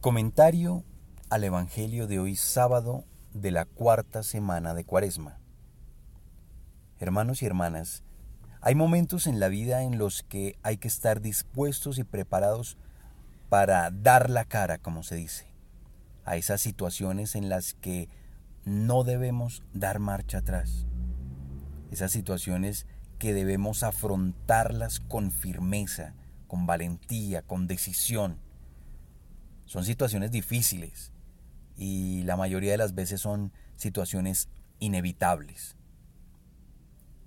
Comentario al Evangelio de hoy sábado de la cuarta semana de Cuaresma. Hermanos y hermanas, hay momentos en la vida en los que hay que estar dispuestos y preparados para dar la cara, como se dice, a esas situaciones en las que no debemos dar marcha atrás. Esas situaciones que debemos afrontarlas con firmeza, con valentía, con decisión son situaciones difíciles y la mayoría de las veces son situaciones inevitables.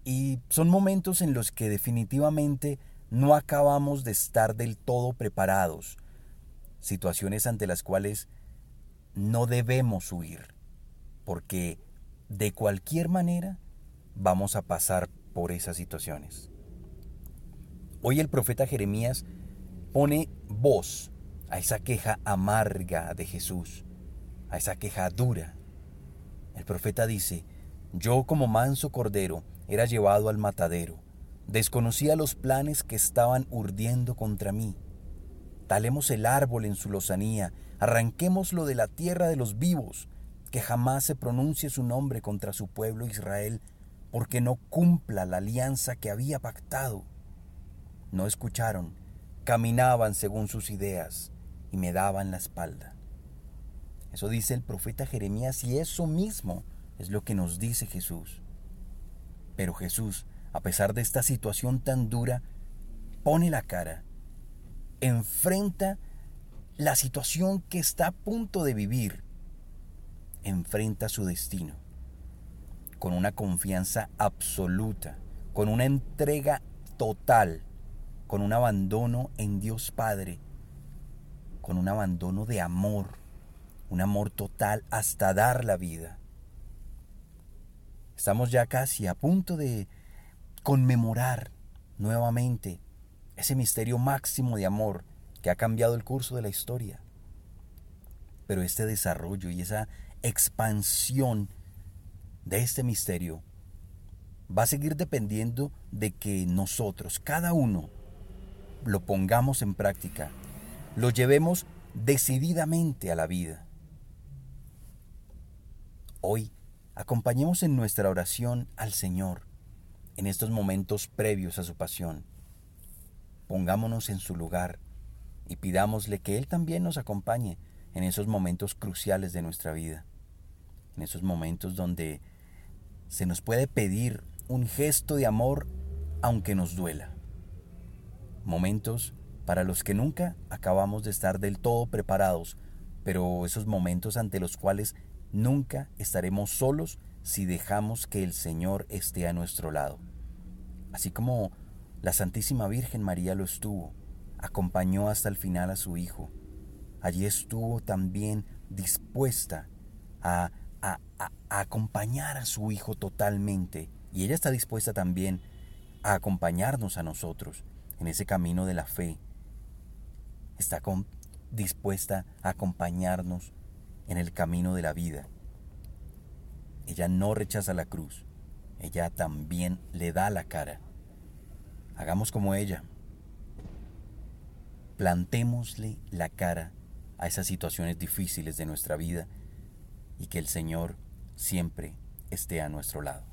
Y son momentos en los que definitivamente no acabamos de estar del todo preparados, situaciones ante las cuales no debemos huir, porque de cualquier manera vamos a pasar por esas situaciones. Hoy el profeta Jeremías pone voz a esa queja amarga de Jesús, a esa queja dura. El profeta dice, yo como manso cordero era llevado al matadero, desconocía los planes que estaban urdiendo contra mí. Talemos el árbol en su lozanía, arranquémoslo de la tierra de los vivos, que jamás se pronuncie su nombre contra su pueblo Israel, porque no cumpla la alianza que había pactado. No escucharon, caminaban según sus ideas, y me daban la espalda. Eso dice el profeta Jeremías y eso mismo es lo que nos dice Jesús. Pero Jesús, a pesar de esta situación tan dura, pone la cara, enfrenta la situación que está a punto de vivir, enfrenta su destino, con una confianza absoluta, con una entrega total, con un abandono en Dios Padre con un abandono de amor, un amor total hasta dar la vida. Estamos ya casi a punto de conmemorar nuevamente ese misterio máximo de amor que ha cambiado el curso de la historia. Pero este desarrollo y esa expansión de este misterio va a seguir dependiendo de que nosotros, cada uno, lo pongamos en práctica lo llevemos decididamente a la vida. Hoy acompañemos en nuestra oración al Señor en estos momentos previos a su pasión. Pongámonos en su lugar y pidámosle que Él también nos acompañe en esos momentos cruciales de nuestra vida, en esos momentos donde se nos puede pedir un gesto de amor aunque nos duela, momentos para los que nunca acabamos de estar del todo preparados, pero esos momentos ante los cuales nunca estaremos solos si dejamos que el Señor esté a nuestro lado. Así como la Santísima Virgen María lo estuvo, acompañó hasta el final a su Hijo. Allí estuvo también dispuesta a, acompañar a su Hijo totalmente. Y ella está dispuesta también a acompañarnos a nosotros en ese camino de la fe, está dispuesta a acompañarnos en el camino de la vida. Ella no rechaza la cruz, ella también le da la cara. Hagamos como ella. Plantémosle la cara a esas situaciones difíciles de nuestra vida y que el Señor siempre esté a nuestro lado.